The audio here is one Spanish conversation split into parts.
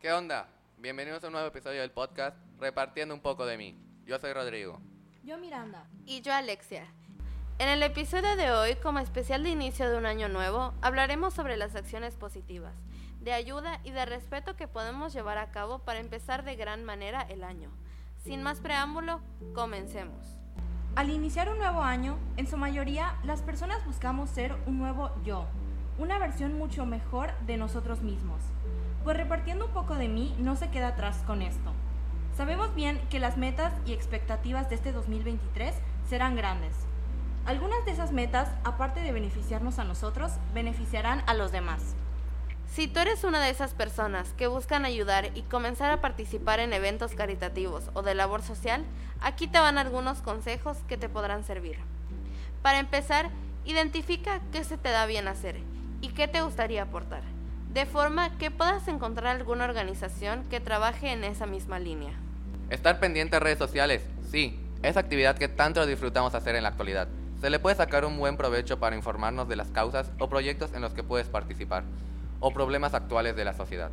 ¿Qué onda? Bienvenidos a un nuevo episodio del podcast Repartiendo un poco de mí. Yo soy Rodrigo. Yo Miranda. Y yo Alexia. En el episodio de hoy, como especial de inicio de un año nuevo, hablaremos sobre las acciones positivas, de ayuda y de respeto que podemos llevar a cabo para empezar de gran manera el año. Sin más preámbulo, comencemos. Al iniciar un nuevo año, en su mayoría, las personas buscamos ser un nuevo yo, una versión mucho mejor de nosotros mismos. Pues repartiendo un poco de mí no se queda atrás con esto. Sabemos bien que las metas y expectativas de este 2023 serán grandes. Algunas de esas metas, aparte de beneficiarnos a nosotros, beneficiarán a los demás. Si tú eres una de esas personas que buscan ayudar y comenzar a participar en eventos caritativos o de labor social, aquí te van algunos consejos que te podrán servir. Para empezar, identifica qué se te da bien hacer y qué te gustaría aportar de forma que puedas encontrar alguna organización que trabaje en esa misma línea. Estar pendiente de redes sociales, sí, es actividad que tanto disfrutamos hacer en la actualidad. Se le puede sacar un buen provecho para informarnos de las causas o proyectos en los que puedes participar, o problemas actuales de la sociedad.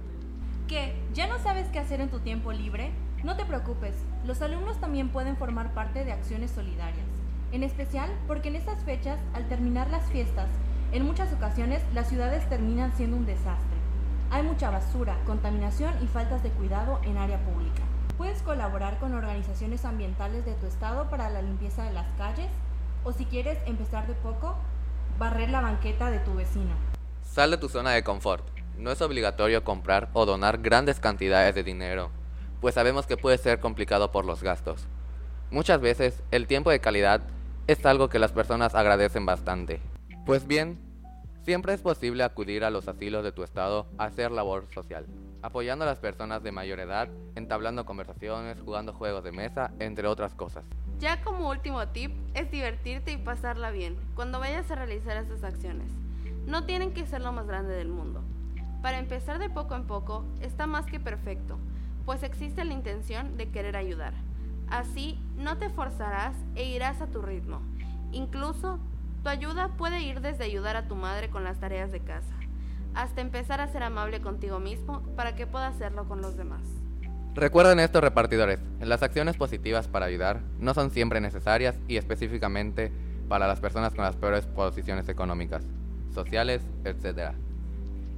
¿Qué? ¿Ya no sabes qué hacer en tu tiempo libre? No te preocupes, los alumnos también pueden formar parte de acciones solidarias, en especial porque en estas fechas, al terminar las fiestas, en muchas ocasiones las ciudades terminan siendo un desastre. Hay mucha basura, contaminación y faltas de cuidado en área pública. Puedes colaborar con organizaciones ambientales de tu estado para la limpieza de las calles o si quieres empezar de poco, barrer la banqueta de tu vecino. Sal de tu zona de confort. No es obligatorio comprar o donar grandes cantidades de dinero, pues sabemos que puede ser complicado por los gastos. Muchas veces el tiempo de calidad es algo que las personas agradecen bastante pues bien, siempre es posible acudir a los asilos de tu estado a hacer labor social, apoyando a las personas de mayor edad, entablando conversaciones, jugando juegos de mesa, entre otras cosas. Ya como último tip es divertirte y pasarla bien cuando vayas a realizar estas acciones. No tienen que ser lo más grande del mundo. Para empezar de poco en poco está más que perfecto, pues existe la intención de querer ayudar. Así no te forzarás e irás a tu ritmo. Incluso tu ayuda puede ir desde ayudar a tu madre con las tareas de casa, hasta empezar a ser amable contigo mismo para que puedas hacerlo con los demás. Recuerden esto repartidores, las acciones positivas para ayudar no son siempre necesarias y específicamente para las personas con las peores posiciones económicas, sociales, etc.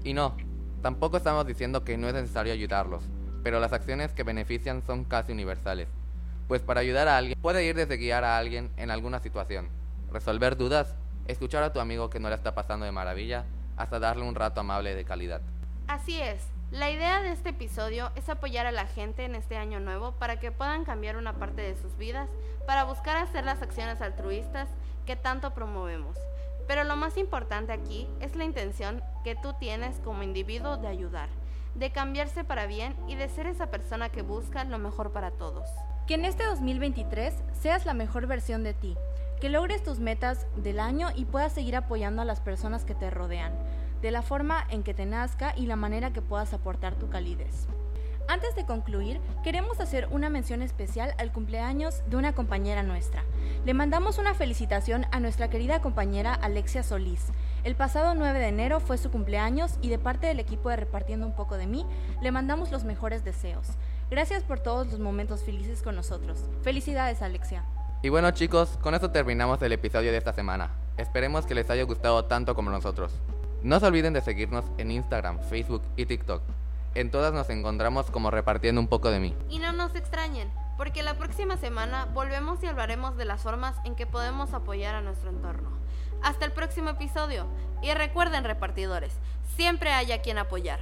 Y no, tampoco estamos diciendo que no es necesario ayudarlos, pero las acciones que benefician son casi universales, pues para ayudar a alguien puede ir desde guiar a alguien en alguna situación, resolver dudas, escuchar a tu amigo que no le está pasando de maravilla, hasta darle un rato amable de calidad. Así es. La idea de este episodio es apoyar a la gente en este año nuevo para que puedan cambiar una parte de sus vidas, para buscar hacer las acciones altruistas que tanto promovemos. Pero lo más importante aquí es la intención que tú tienes como individuo de ayudar, de cambiarse para bien y de ser esa persona que busca lo mejor para todos. Que en este 2023 seas la mejor versión de ti, que logres tus metas del año y puedas seguir apoyando a las personas que te rodean, de la forma en que te nazca y la manera que puedas aportar tu calidez. Antes de concluir, queremos hacer una mención especial al cumpleaños de una compañera nuestra. Le mandamos una felicitación a nuestra querida compañera Alexia Solís. El pasado 9 de enero fue su cumpleaños y de parte del equipo de Repartiendo un poco de mí, le mandamos los mejores deseos. Gracias por todos los momentos felices con nosotros. Felicidades, Alexia. Y bueno chicos, con esto terminamos el episodio de esta semana. Esperemos que les haya gustado tanto como nosotros. No se olviden de seguirnos en Instagram, Facebook y TikTok. En todas nos encontramos como repartiendo un poco de mí. Y no nos extrañen, porque la próxima semana volvemos y hablaremos de las formas en que podemos apoyar a nuestro entorno. Hasta el próximo episodio. Y recuerden repartidores, siempre hay a quien apoyar.